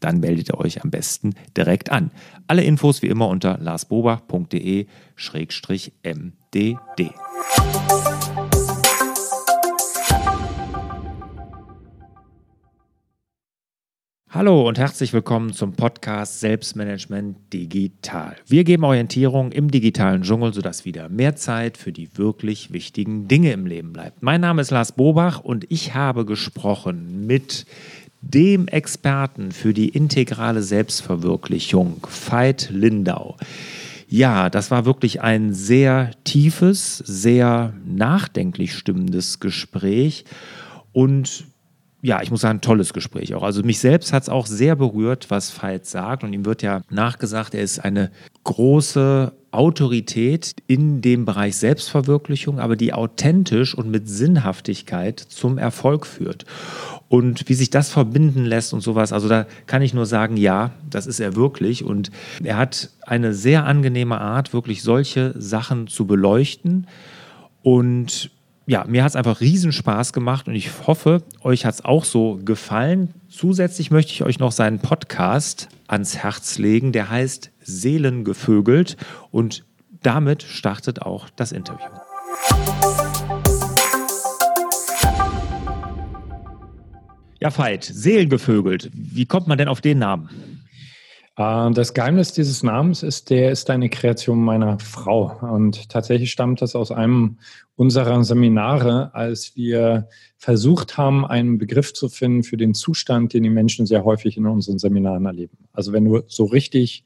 dann meldet ihr euch am besten direkt an. Alle Infos wie immer unter larsbobach.de-mdd. Hallo und herzlich willkommen zum Podcast Selbstmanagement Digital. Wir geben Orientierung im digitalen Dschungel, sodass wieder mehr Zeit für die wirklich wichtigen Dinge im Leben bleibt. Mein Name ist Lars Bobach und ich habe gesprochen mit dem Experten für die integrale Selbstverwirklichung, Veit Lindau. Ja, das war wirklich ein sehr tiefes, sehr nachdenklich stimmendes Gespräch und ja, ich muss sagen, tolles Gespräch auch. Also mich selbst hat es auch sehr berührt, was Veit sagt. Und ihm wird ja nachgesagt, er ist eine große Autorität in dem Bereich Selbstverwirklichung, aber die authentisch und mit Sinnhaftigkeit zum Erfolg führt und wie sich das verbinden lässt und sowas. Also da kann ich nur sagen, ja, das ist er wirklich. Und er hat eine sehr angenehme Art, wirklich solche Sachen zu beleuchten. Und ja, mir hat es einfach riesen Spaß gemacht und ich hoffe, euch hat es auch so gefallen. Zusätzlich möchte ich euch noch seinen Podcast ans Herz legen, der heißt Seelengevögelt und damit startet auch das Interview. Ja, Veit, Seelengevögelt. Wie kommt man denn auf den Namen? Äh, das Geheimnis dieses Namens ist, der ist eine Kreation meiner Frau. Und tatsächlich stammt das aus einem unserer Seminare, als wir versucht haben, einen Begriff zu finden für den Zustand, den die Menschen sehr häufig in unseren Seminaren erleben. Also wenn du so richtig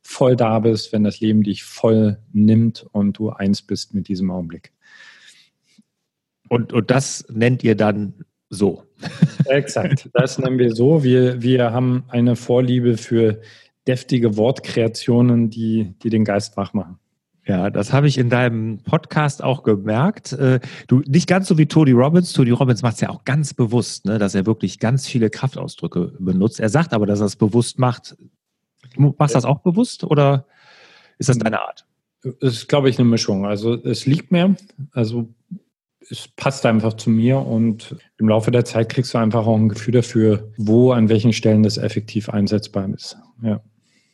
voll da bist, wenn das Leben dich voll nimmt und du eins bist mit diesem Augenblick. Und, und das nennt ihr dann so. Exakt, das nennen wir so. Wir, wir haben eine Vorliebe für deftige Wortkreationen, die, die den Geist wach machen. Ja, das habe ich in deinem Podcast auch gemerkt. Äh, du nicht ganz so wie Tony Robbins. Tony Robbins macht es ja auch ganz bewusst, ne, dass er wirklich ganz viele Kraftausdrücke benutzt. Er sagt aber, dass er es bewusst macht. Du machst das auch bewusst oder ist das deine Art? Es ist, glaube ich, eine Mischung. Also es liegt mir. Also es passt einfach zu mir und im Laufe der Zeit kriegst du einfach auch ein Gefühl dafür, wo, an welchen Stellen das effektiv einsetzbar ist. Ja.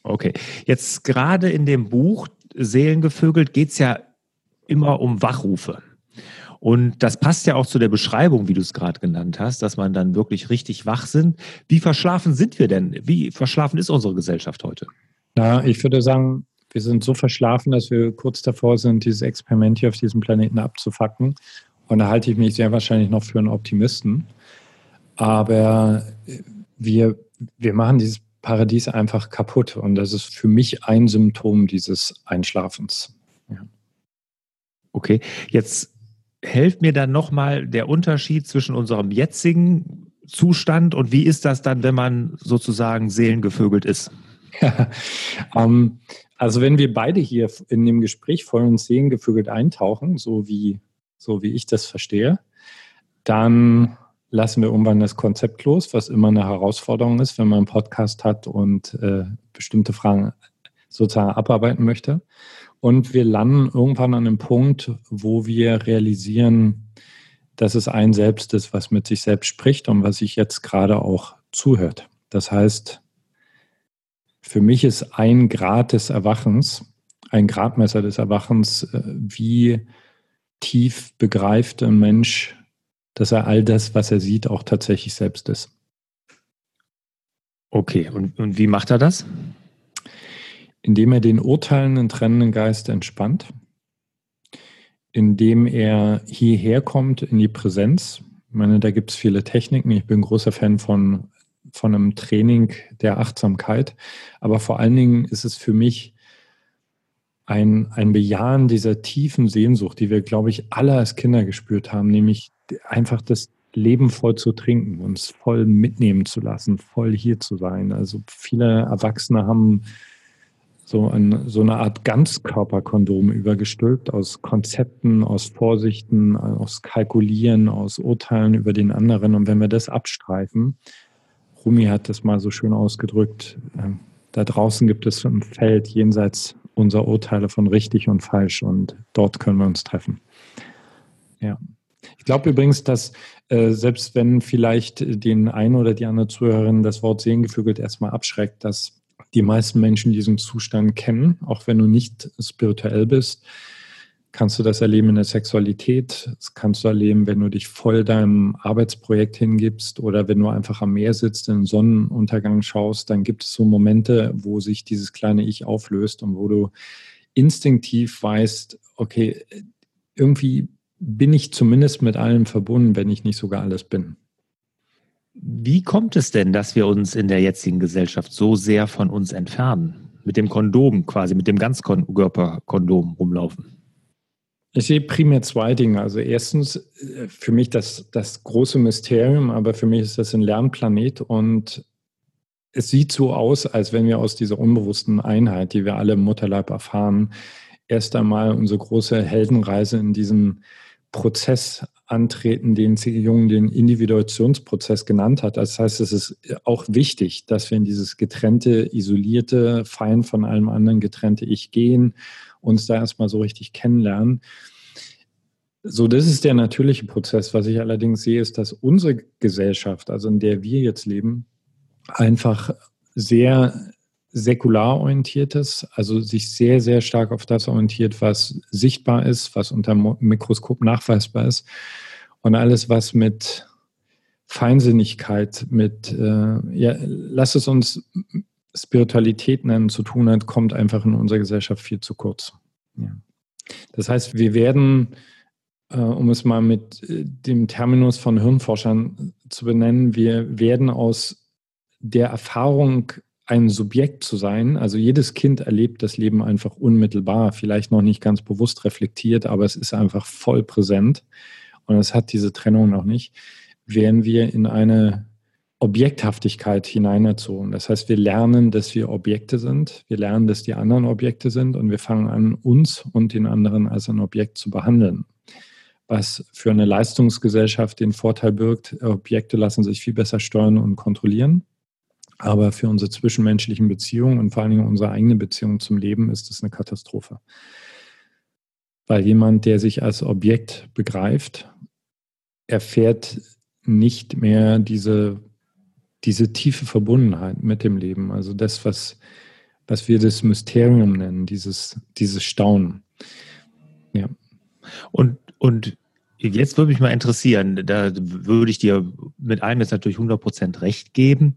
Okay. Jetzt gerade in dem Buch Seelengevögelt geht es ja immer um Wachrufe. Und das passt ja auch zu der Beschreibung, wie du es gerade genannt hast, dass man dann wirklich richtig wach sind. Wie verschlafen sind wir denn? Wie verschlafen ist unsere Gesellschaft heute? Ja, ich würde sagen, wir sind so verschlafen, dass wir kurz davor sind, dieses Experiment hier auf diesem Planeten abzufacken. Und da halte ich mich sehr wahrscheinlich noch für einen Optimisten. Aber wir, wir machen dieses Paradies einfach kaputt. Und das ist für mich ein Symptom dieses Einschlafens. Ja. Okay, jetzt helft mir dann nochmal der Unterschied zwischen unserem jetzigen Zustand und wie ist das dann, wenn man sozusagen seelengevögelt ist? Ja, ähm, also wenn wir beide hier in dem Gespräch voll uns seelengevögelt eintauchen, so wie so wie ich das verstehe, dann lassen wir irgendwann das Konzept los, was immer eine Herausforderung ist, wenn man einen Podcast hat und äh, bestimmte Fragen sozusagen abarbeiten möchte. Und wir landen irgendwann an einem Punkt, wo wir realisieren, dass es ein Selbst ist, was mit sich selbst spricht und was sich jetzt gerade auch zuhört. Das heißt, für mich ist ein Grad des Erwachens, ein Gradmesser des Erwachens, äh, wie tief begreift ein Mensch, dass er all das, was er sieht, auch tatsächlich selbst ist. Okay, und, und wie macht er das? Indem er den urteilenden, trennenden Geist entspannt, indem er hierher kommt in die Präsenz. Ich meine, da gibt es viele Techniken. Ich bin großer Fan von, von einem Training der Achtsamkeit. Aber vor allen Dingen ist es für mich ein, ein Bejahen dieser tiefen Sehnsucht, die wir, glaube ich, alle als Kinder gespürt haben, nämlich einfach das Leben voll zu trinken, uns voll mitnehmen zu lassen, voll hier zu sein. Also viele Erwachsene haben so, ein, so eine Art Ganzkörperkondom übergestülpt aus Konzepten, aus Vorsichten, aus Kalkulieren, aus Urteilen über den anderen. Und wenn wir das abstreifen, Rumi hat das mal so schön ausgedrückt, äh, da draußen gibt es ein Feld jenseits unserer Urteile von richtig und falsch und dort können wir uns treffen. Ja. Ich glaube übrigens, dass äh, selbst wenn vielleicht den einen oder die andere Zuhörerin das Wort Sehengefügelt erstmal abschreckt, dass die meisten Menschen diesen Zustand kennen, auch wenn du nicht spirituell bist. Kannst du das erleben in der Sexualität? Das kannst du erleben, wenn du dich voll deinem Arbeitsprojekt hingibst oder wenn du einfach am Meer sitzt, in den Sonnenuntergang schaust, dann gibt es so Momente, wo sich dieses kleine Ich auflöst und wo du instinktiv weißt, okay, irgendwie bin ich zumindest mit allem verbunden, wenn ich nicht sogar alles bin. Wie kommt es denn, dass wir uns in der jetzigen Gesellschaft so sehr von uns entfernen? Mit dem Kondom quasi, mit dem Ganzkörperkondom rumlaufen? Ich sehe primär zwei Dinge. Also erstens äh, für mich das, das große Mysterium, aber für mich ist das ein Lernplanet und es sieht so aus, als wenn wir aus dieser unbewussten Einheit, die wir alle im Mutterleib erfahren, erst einmal unsere große Heldenreise in diesem Prozess antreten, den C. Jung den Individuationsprozess genannt hat. Das heißt, es ist auch wichtig, dass wir in dieses getrennte, isolierte, fein von allem anderen getrennte Ich gehen, uns da erstmal so richtig kennenlernen. So, das ist der natürliche Prozess. Was ich allerdings sehe, ist, dass unsere Gesellschaft, also in der wir jetzt leben, einfach sehr säkular orientiertes, also sich sehr, sehr stark auf das orientiert, was sichtbar ist, was unter dem Mikroskop nachweisbar ist. Und alles, was mit Feinsinnigkeit, mit, äh, ja, lass es uns Spiritualität nennen, zu tun hat, kommt einfach in unserer Gesellschaft viel zu kurz. Ja. Das heißt, wir werden, äh, um es mal mit äh, dem Terminus von Hirnforschern zu benennen, wir werden aus der Erfahrung ein Subjekt zu sein. Also jedes Kind erlebt das Leben einfach unmittelbar, vielleicht noch nicht ganz bewusst reflektiert, aber es ist einfach voll präsent und es hat diese Trennung noch nicht, werden wir in eine Objekthaftigkeit hineinerzogen. Das heißt, wir lernen, dass wir Objekte sind, wir lernen, dass die anderen Objekte sind und wir fangen an, uns und den anderen als ein Objekt zu behandeln. Was für eine Leistungsgesellschaft den Vorteil birgt, Objekte lassen sich viel besser steuern und kontrollieren. Aber für unsere zwischenmenschlichen Beziehungen und vor allen Dingen unsere eigene Beziehung zum Leben ist es eine Katastrophe. Weil jemand, der sich als Objekt begreift, erfährt nicht mehr diese, diese tiefe Verbundenheit mit dem Leben. Also das, was, was wir das Mysterium nennen, dieses, dieses Staunen. Ja. Und, und Jetzt würde mich mal interessieren, da würde ich dir mit allem jetzt natürlich 100% recht geben,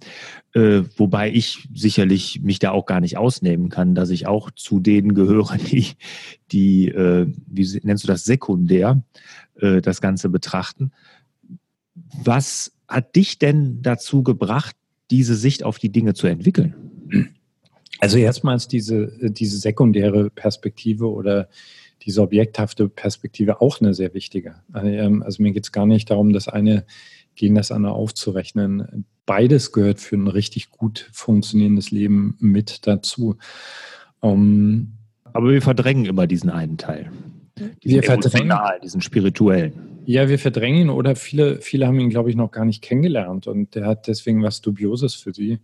äh, wobei ich sicherlich mich da auch gar nicht ausnehmen kann, dass ich auch zu denen gehöre, die, die äh, wie nennst du das, sekundär äh, das Ganze betrachten. Was hat dich denn dazu gebracht, diese Sicht auf die Dinge zu entwickeln? Also erstmals diese, diese sekundäre Perspektive oder diese objekthafte Perspektive auch eine sehr wichtige. Ähm, also mir geht es gar nicht darum, das eine gegen das andere aufzurechnen. Beides gehört für ein richtig gut funktionierendes Leben mit dazu. Um, ähm, Aber wir verdrängen immer diesen einen Teil. Diesen wir verdrängen diesen spirituellen. Ja, wir verdrängen oder viele, viele haben ihn, glaube ich, noch gar nicht kennengelernt und der hat deswegen was Dubioses für sie.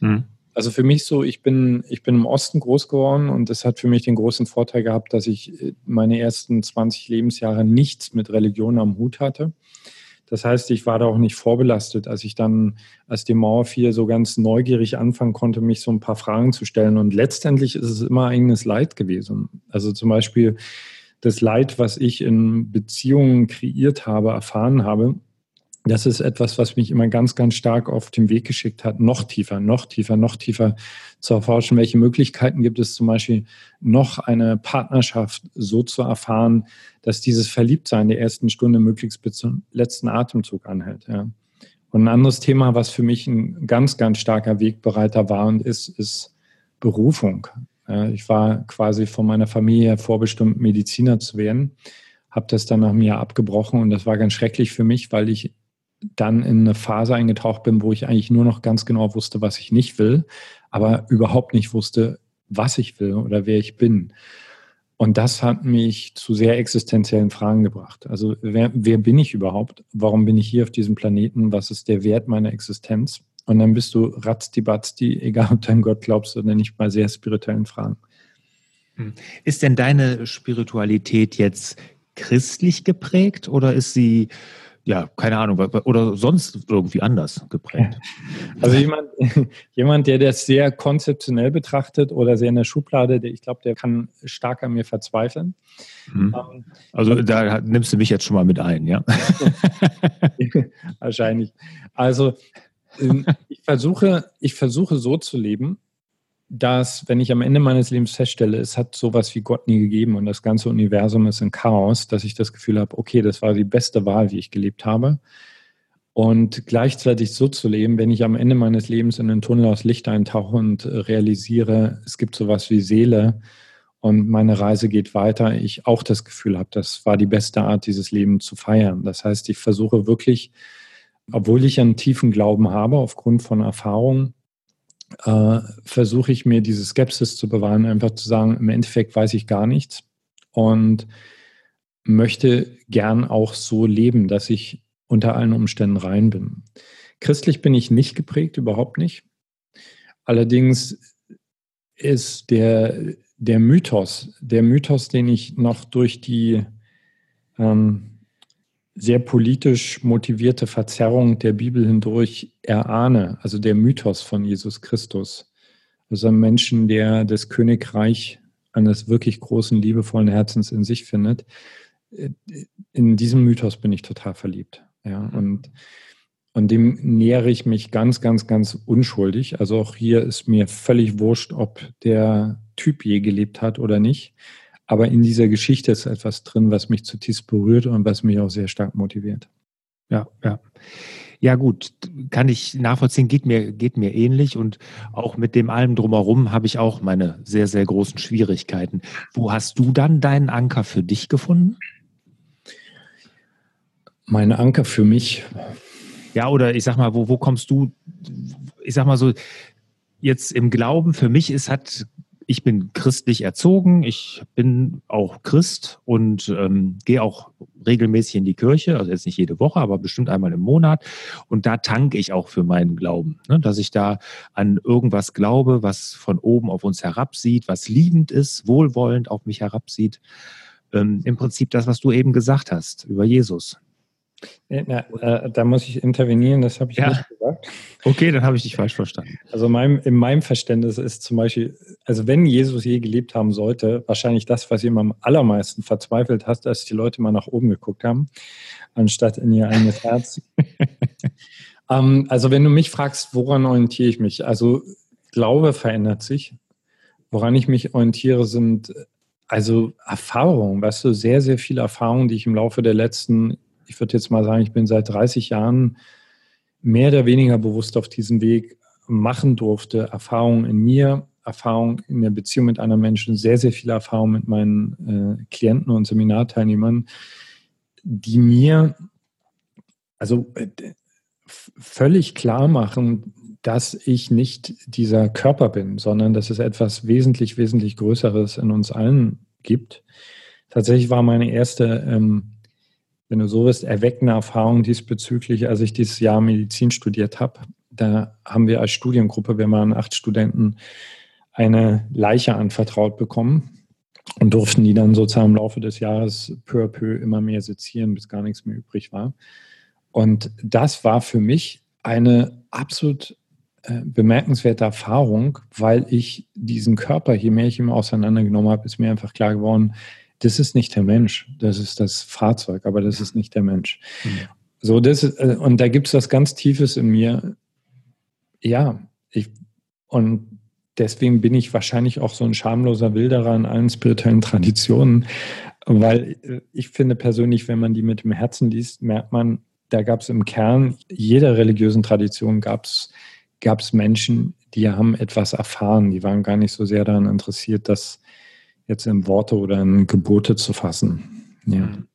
Mhm. Also für mich so, ich bin, ich bin im Osten groß geworden und das hat für mich den großen Vorteil gehabt, dass ich äh, meine ersten 20 Lebensjahre nichts mit Religion am Hut hatte. Das heißt, ich war da auch nicht vorbelastet, als ich dann, als die Mauer fiel, so ganz neugierig anfangen konnte, mich so ein paar Fragen zu stellen. Und letztendlich ist es immer eigenes Leid gewesen. Also zum Beispiel das Leid, was ich in Beziehungen kreiert habe, erfahren habe, das ist etwas, was mich immer ganz, ganz stark auf den Weg geschickt hat, noch tiefer, noch tiefer, noch tiefer zu erforschen, welche Möglichkeiten gibt es zum Beispiel, noch eine Partnerschaft so zu erfahren, dass dieses Verliebtsein der ersten Stunde möglichst bis zum letzten Atemzug anhält. Ja. Und ein anderes Thema, was für mich ein ganz, ganz starker Wegbereiter war und ist, ist Berufung. Ich war quasi von meiner Familie vorbestimmt, Mediziner zu werden, habe das dann nach mir abgebrochen und das war ganz schrecklich für mich, weil ich dann in eine Phase eingetaucht bin, wo ich eigentlich nur noch ganz genau wusste, was ich nicht will, aber überhaupt nicht wusste, was ich will oder wer ich bin. Und das hat mich zu sehr existenziellen Fragen gebracht. Also wer, wer bin ich überhaupt? Warum bin ich hier auf diesem Planeten? Was ist der Wert meiner Existenz? Und dann bist du ratzdi-batzdi, egal ob du an Gott glaubst oder nicht, bei sehr spirituellen Fragen. Hm. Ist denn deine Spiritualität jetzt christlich geprägt oder ist sie ja, keine Ahnung, oder sonst irgendwie anders geprägt. Also jemand, jemand, der das sehr konzeptionell betrachtet oder sehr in der Schublade, der, ich glaube, der kann stark an mir verzweifeln. Mhm. Ähm, also da nimmst du mich jetzt schon mal mit ein, ja? Wahrscheinlich. Also ähm, ich versuche, ich versuche so zu leben, dass, wenn ich am Ende meines Lebens feststelle, es hat sowas wie Gott nie gegeben und das ganze Universum ist in Chaos, dass ich das Gefühl habe, okay, das war die beste Wahl, wie ich gelebt habe. Und gleichzeitig so zu leben, wenn ich am Ende meines Lebens in den Tunnel aus Licht eintauche und realisiere, es gibt sowas wie Seele und meine Reise geht weiter, ich auch das Gefühl habe, das war die beste Art, dieses Leben zu feiern. Das heißt, ich versuche wirklich, obwohl ich einen tiefen Glauben habe, aufgrund von Erfahrungen, äh, versuche ich mir diese Skepsis zu bewahren, einfach zu sagen, im Endeffekt weiß ich gar nichts und möchte gern auch so leben, dass ich unter allen Umständen rein bin. Christlich bin ich nicht geprägt, überhaupt nicht. Allerdings ist der, der Mythos, der Mythos, den ich noch durch die ähm, sehr politisch motivierte Verzerrung der Bibel hindurch erahne, also der Mythos von Jesus Christus. Also ein Menschen, der das Königreich eines wirklich großen, liebevollen Herzens in sich findet. In diesem Mythos bin ich total verliebt. Ja, und, und dem nähere ich mich ganz, ganz, ganz unschuldig. Also auch hier ist mir völlig wurscht, ob der Typ je gelebt hat oder nicht. Aber in dieser Geschichte ist etwas drin, was mich zutiefst berührt und was mich auch sehr stark motiviert. Ja, ja. Ja, gut, kann ich nachvollziehen, geht mir, geht mir ähnlich und auch mit dem allem drumherum habe ich auch meine sehr, sehr großen Schwierigkeiten. Wo hast du dann deinen Anker für dich gefunden? Mein Anker für mich. Ja, oder ich sag mal, wo, wo kommst du, ich sag mal so, jetzt im Glauben, für mich ist, hat ich bin christlich erzogen, ich bin auch Christ und ähm, gehe auch regelmäßig in die Kirche, also jetzt nicht jede Woche, aber bestimmt einmal im Monat. Und da tanke ich auch für meinen Glauben, ne? dass ich da an irgendwas glaube, was von oben auf uns herabsieht, was liebend ist, wohlwollend auf mich herabsieht. Ähm, Im Prinzip das, was du eben gesagt hast über Jesus. Na, äh, da muss ich intervenieren, das habe ich ja. nicht gesagt. Okay, dann habe ich dich falsch verstanden. Also mein, in meinem Verständnis ist zum Beispiel, also wenn Jesus je gelebt haben sollte, wahrscheinlich das, was ihm am allermeisten verzweifelt hat, dass die Leute mal nach oben geguckt haben, anstatt in ihr eigenes Herz. ähm, also wenn du mich fragst, woran orientiere ich mich? Also Glaube verändert sich. Woran ich mich orientiere, sind also Erfahrungen, weißt du, sehr, sehr viele Erfahrungen, die ich im Laufe der letzten ich würde jetzt mal sagen, ich bin seit 30 Jahren mehr oder weniger bewusst auf diesem Weg machen durfte. Erfahrungen in mir, Erfahrung in der Beziehung mit anderen Menschen, sehr, sehr viele Erfahrungen mit meinen äh, Klienten und Seminarteilnehmern, die mir also äh, völlig klar machen, dass ich nicht dieser Körper bin, sondern dass es etwas wesentlich, wesentlich Größeres in uns allen gibt. Tatsächlich war meine erste ähm, wenn du so willst, erweckende Erfahrung diesbezüglich, als ich dieses Jahr Medizin studiert habe. Da haben wir als Studiengruppe, wir waren acht Studenten, eine Leiche anvertraut bekommen und durften die dann sozusagen im Laufe des Jahres peu à peu immer mehr sezieren, bis gar nichts mehr übrig war. Und das war für mich eine absolut äh, bemerkenswerte Erfahrung, weil ich diesen Körper, je mehr ich ihn auseinandergenommen habe, ist mir einfach klar geworden, das ist nicht der Mensch, das ist das Fahrzeug, aber das ist nicht der Mensch. Mhm. So, das, äh, und da gibt es was ganz Tiefes in mir. Ja, ich, und deswegen bin ich wahrscheinlich auch so ein schamloser Wilderer in allen spirituellen Traditionen, weil äh, ich finde persönlich, wenn man die mit dem Herzen liest, merkt man, da gab es im Kern jeder religiösen Tradition gab es Menschen, die haben etwas erfahren, die waren gar nicht so sehr daran interessiert, das jetzt in Worte oder in Gebote zu fassen. Ja. Mhm.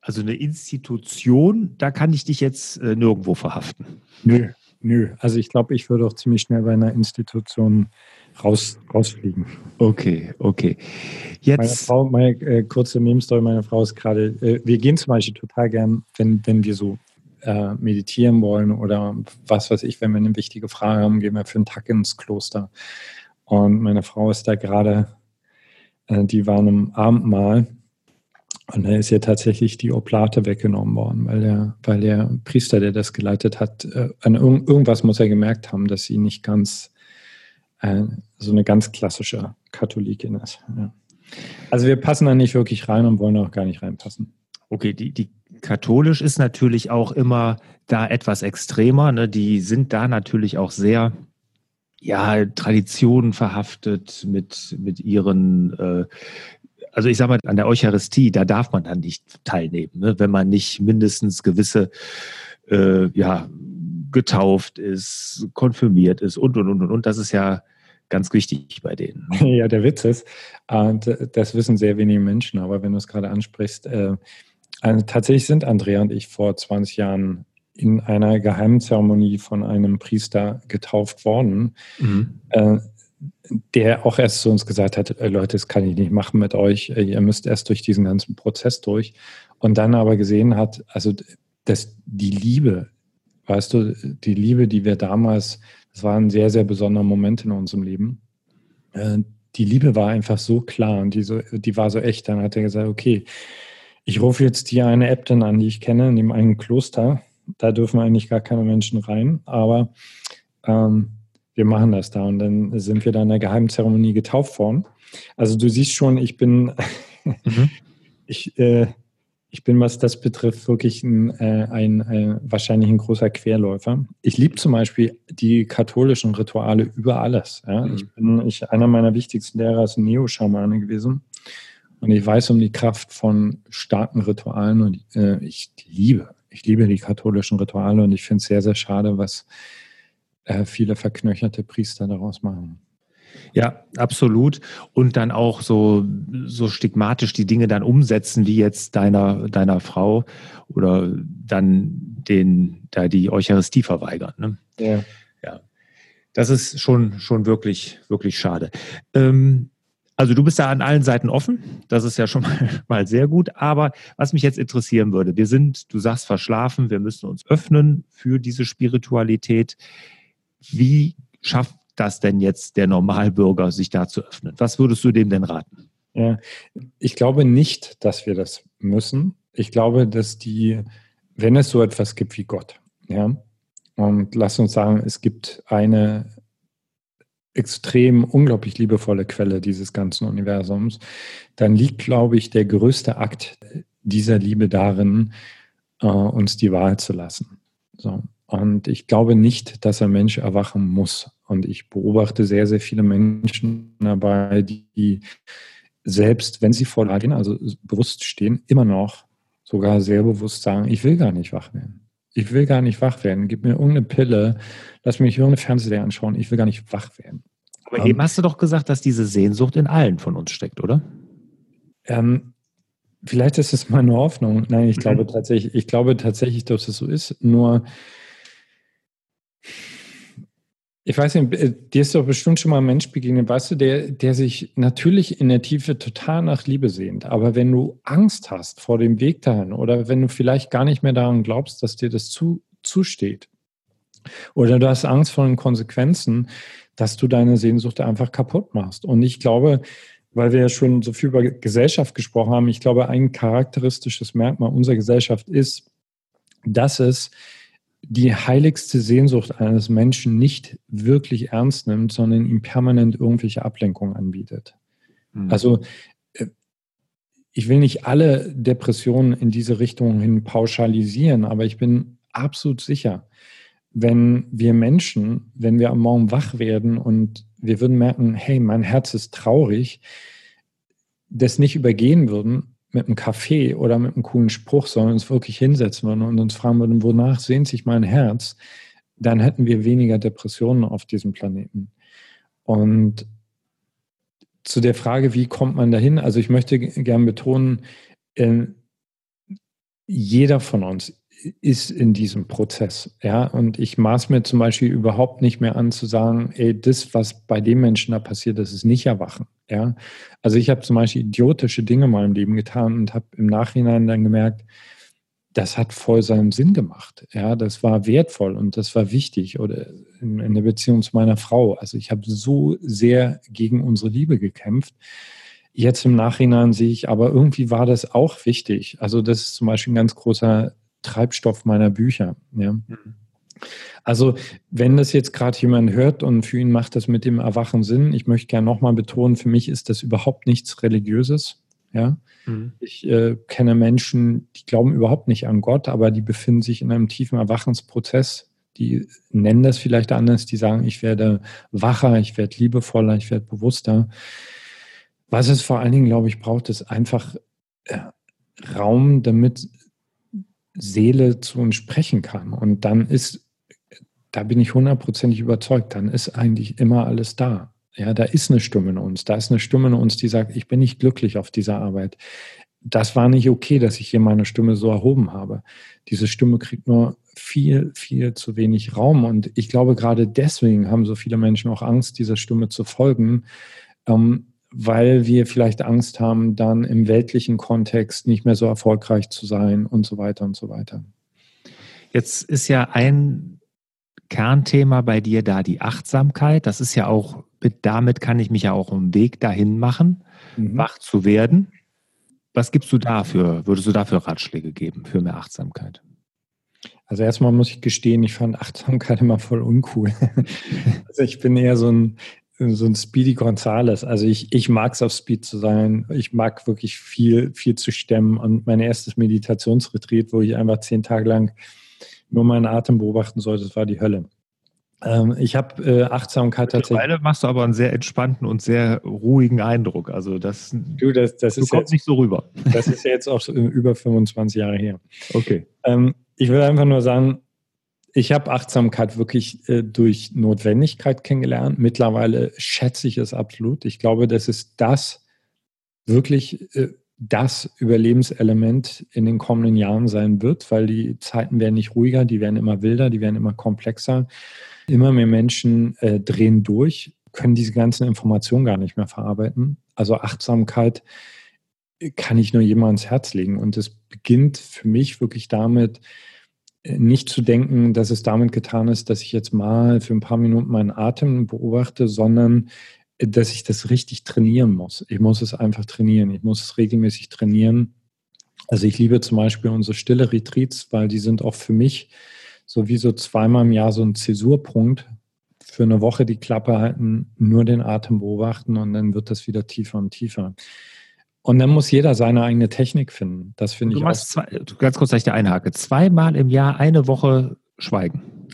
Also eine Institution, da kann ich dich jetzt äh, nirgendwo verhaften. Nö, nö. Also ich glaube, ich würde auch ziemlich schnell bei einer Institution raus, rausfliegen. Okay, okay. Jetzt meine Frau, meine äh, kurze Nebenstory, meine Frau ist gerade, äh, wir gehen zum Beispiel total gern, wenn, wenn wir so äh, meditieren wollen oder was weiß ich, wenn wir eine wichtige Frage haben, gehen wir für einen Tag ins Kloster. Und meine Frau ist da gerade, die war einem Abendmahl und da ist ihr tatsächlich die Oblate weggenommen worden, weil der, weil der Priester, der das geleitet hat, äh, an irg irgendwas muss er gemerkt haben, dass sie nicht ganz äh, so eine ganz klassische Katholikin ist. Ja. Also wir passen da nicht wirklich rein und wollen auch gar nicht reinpassen. Okay, die, die katholisch ist natürlich auch immer da etwas extremer. Ne? Die sind da natürlich auch sehr ja, Traditionen verhaftet mit, mit ihren, äh, also ich sag mal, an der Eucharistie, da darf man dann nicht teilnehmen, ne? wenn man nicht mindestens gewisse, äh, ja, getauft ist, konfirmiert ist und, und, und, und. Und das ist ja ganz wichtig bei denen. Ja, der Witz ist, und äh, das wissen sehr wenige Menschen, aber wenn du es gerade ansprichst, äh, also tatsächlich sind Andrea und ich vor 20 Jahren in einer geheimen Zeremonie von einem Priester getauft worden, mhm. äh, der auch erst zu uns gesagt hat, äh, Leute, das kann ich nicht machen mit euch, äh, ihr müsst erst durch diesen ganzen Prozess durch. Und dann aber gesehen hat, also dass die Liebe, weißt du, die Liebe, die wir damals, das war ein sehr, sehr besonderer Moment in unserem Leben. Äh, die Liebe war einfach so klar und die, so, die war so echt. Dann hat er gesagt, okay, ich rufe jetzt hier eine Äbtin an, die ich kenne, in dem einen Kloster. Da dürfen eigentlich gar keine Menschen rein, aber ähm, wir machen das da. Und dann sind wir da in der Geheimzeremonie getauft worden. Also du siehst schon, ich bin, mhm. ich, äh, ich bin, was das betrifft, wirklich ein, äh, ein äh, wahrscheinlich ein großer Querläufer. Ich liebe zum Beispiel die katholischen Rituale über alles. Ja? Mhm. Ich bin, ich, einer meiner wichtigsten Lehrer ist ein Neo-Schamane gewesen. Und ich weiß um die Kraft von starken Ritualen und äh, ich liebe, ich liebe die katholischen Rituale und ich finde es sehr, sehr schade, was äh, viele verknöcherte Priester daraus machen. Ja, absolut. Und dann auch so, so stigmatisch die Dinge dann umsetzen, wie jetzt deiner, deiner Frau oder dann den, da die Eucharistie verweigern. Ne? Ja. ja. Das ist schon, schon wirklich, wirklich schade. Ähm, also du bist da an allen Seiten offen, das ist ja schon mal, mal, sehr gut. Aber was mich jetzt interessieren würde, wir sind, du sagst verschlafen, wir müssen uns öffnen für diese Spiritualität. Wie schafft das denn jetzt der Normalbürger, sich da zu öffnen? Was würdest du dem denn raten? Ja, ich glaube nicht, dass wir das müssen. Ich glaube, dass die, wenn es so etwas gibt wie Gott, ja, und lass uns sagen, es gibt eine extrem unglaublich liebevolle Quelle dieses ganzen Universums, dann liegt, glaube ich, der größte Akt dieser Liebe darin, äh, uns die Wahl zu lassen. So. Und ich glaube nicht, dass ein Mensch erwachen muss. Und ich beobachte sehr, sehr viele Menschen dabei, die selbst, wenn sie vor Wahl also bewusst stehen, immer noch sogar sehr bewusst sagen, ich will gar nicht wach werden. Ich will gar nicht wach werden. Gib mir irgendeine Pille, lass mich irgendeine Fernsehserie anschauen. Ich will gar nicht wach werden. Aber um, eben hast du doch gesagt, dass diese Sehnsucht in allen von uns steckt, oder? Ähm, vielleicht ist es meine Hoffnung. Nein, ich mhm. glaube tatsächlich, ich glaube tatsächlich, dass es so ist. Nur ich weiß nicht, äh, dir ist doch bestimmt schon mal ein Mensch begegnet, weißt du, der, der sich natürlich in der Tiefe total nach Liebe sehnt. Aber wenn du Angst hast vor dem Weg dahin oder wenn du vielleicht gar nicht mehr daran glaubst, dass dir das zu, zusteht oder du hast Angst vor den Konsequenzen, dass du deine Sehnsucht einfach kaputt machst. Und ich glaube, weil wir ja schon so viel über Gesellschaft gesprochen haben, ich glaube, ein charakteristisches Merkmal unserer Gesellschaft ist, dass es die heiligste Sehnsucht eines Menschen nicht wirklich ernst nimmt, sondern ihm permanent irgendwelche Ablenkungen anbietet. Mhm. Also äh, ich will nicht alle Depressionen in diese Richtung hin pauschalisieren, aber ich bin absolut sicher, wenn wir Menschen, wenn wir am Morgen wach werden und wir würden merken, hey, mein Herz ist traurig, das nicht übergehen würden mit einem Kaffee oder mit einem coolen Spruch, sondern uns wirklich hinsetzen würden und uns fragen würden, wonach sehnt sich mein Herz, dann hätten wir weniger Depressionen auf diesem Planeten. Und zu der Frage, wie kommt man dahin? Also ich möchte gern betonen, äh, jeder von uns ist in diesem Prozess. Ja, und ich maß mir zum Beispiel überhaupt nicht mehr an zu sagen, ey, das, was bei dem Menschen da passiert, das ist nicht erwachen. Ja, also ich habe zum Beispiel idiotische Dinge in meinem Leben getan und habe im Nachhinein dann gemerkt, das hat voll seinen Sinn gemacht. Ja, das war wertvoll und das war wichtig oder in, in der Beziehung zu meiner Frau. Also ich habe so sehr gegen unsere Liebe gekämpft. Jetzt im Nachhinein sehe ich, aber irgendwie war das auch wichtig. Also das ist zum Beispiel ein ganz großer Treibstoff meiner Bücher. Ja. Mhm. Also wenn das jetzt gerade jemand hört und für ihn macht das mit dem Erwachen Sinn, ich möchte gerne nochmal betonen, für mich ist das überhaupt nichts Religiöses. Ja? Mhm. Ich äh, kenne Menschen, die glauben überhaupt nicht an Gott, aber die befinden sich in einem tiefen Erwachensprozess. Die nennen das vielleicht anders, die sagen, ich werde wacher, ich werde liebevoller, ich werde bewusster. Was es vor allen Dingen, glaube ich, braucht, ist einfach äh, Raum, damit Seele zu uns sprechen kann. Und dann ist, da bin ich hundertprozentig überzeugt, dann ist eigentlich immer alles da. Ja, da ist eine Stimme in uns. Da ist eine Stimme in uns, die sagt, ich bin nicht glücklich auf dieser Arbeit. Das war nicht okay, dass ich hier meine Stimme so erhoben habe. Diese Stimme kriegt nur viel, viel zu wenig Raum. Und ich glaube, gerade deswegen haben so viele Menschen auch Angst, dieser Stimme zu folgen, ähm, weil wir vielleicht Angst haben, dann im weltlichen Kontext nicht mehr so erfolgreich zu sein und so weiter und so weiter. Jetzt ist ja ein Kernthema bei dir da die Achtsamkeit. Das ist ja auch damit kann ich mich ja auch einen Weg dahin machen, mhm. wach zu werden. Was gibst du dafür? Würdest du dafür Ratschläge geben für mehr Achtsamkeit? Also erstmal muss ich gestehen, ich fand Achtsamkeit immer voll uncool. also ich bin eher so ein, so ein Speedy Gonzales. Also ich, ich mag es auf Speed zu sein. Ich mag wirklich viel, viel zu stemmen. Und mein erstes Meditationsretreat, wo ich einfach zehn Tage lang nur meinen Atem beobachten sollte, das war die Hölle. Ähm, ich habe äh, Achtsamkeit tatsächlich. Mittlerweile machst du aber einen sehr entspannten und sehr ruhigen Eindruck. Also das, du, das, das du ist jetzt, nicht so rüber. Das ist ja jetzt auch über 25 Jahre her. Okay. Ähm, ich will einfach nur sagen, ich habe Achtsamkeit wirklich äh, durch Notwendigkeit kennengelernt. Mittlerweile schätze ich es absolut. Ich glaube, das ist das wirklich äh, das Überlebenselement in den kommenden Jahren sein wird, weil die Zeiten werden nicht ruhiger, die werden immer wilder, die werden immer komplexer. Immer mehr Menschen äh, drehen durch, können diese ganzen Informationen gar nicht mehr verarbeiten. Also Achtsamkeit kann ich nur jedem ans Herz legen. Und es beginnt für mich wirklich damit, äh, nicht zu denken, dass es damit getan ist, dass ich jetzt mal für ein paar Minuten meinen Atem beobachte, sondern äh, dass ich das richtig trainieren muss. Ich muss es einfach trainieren. Ich muss es regelmäßig trainieren. Also ich liebe zum Beispiel unsere stille Retreats, weil die sind auch für mich sowieso zweimal im Jahr so ein Zäsurpunkt. Für eine Woche die Klappe halten, nur den Atem beobachten und dann wird das wieder tiefer und tiefer. Und dann muss jeder seine eigene Technik finden. Das finde ich du machst Zwei, ganz kurz, dass ich da einhake. Zweimal im Jahr eine Woche schweigen.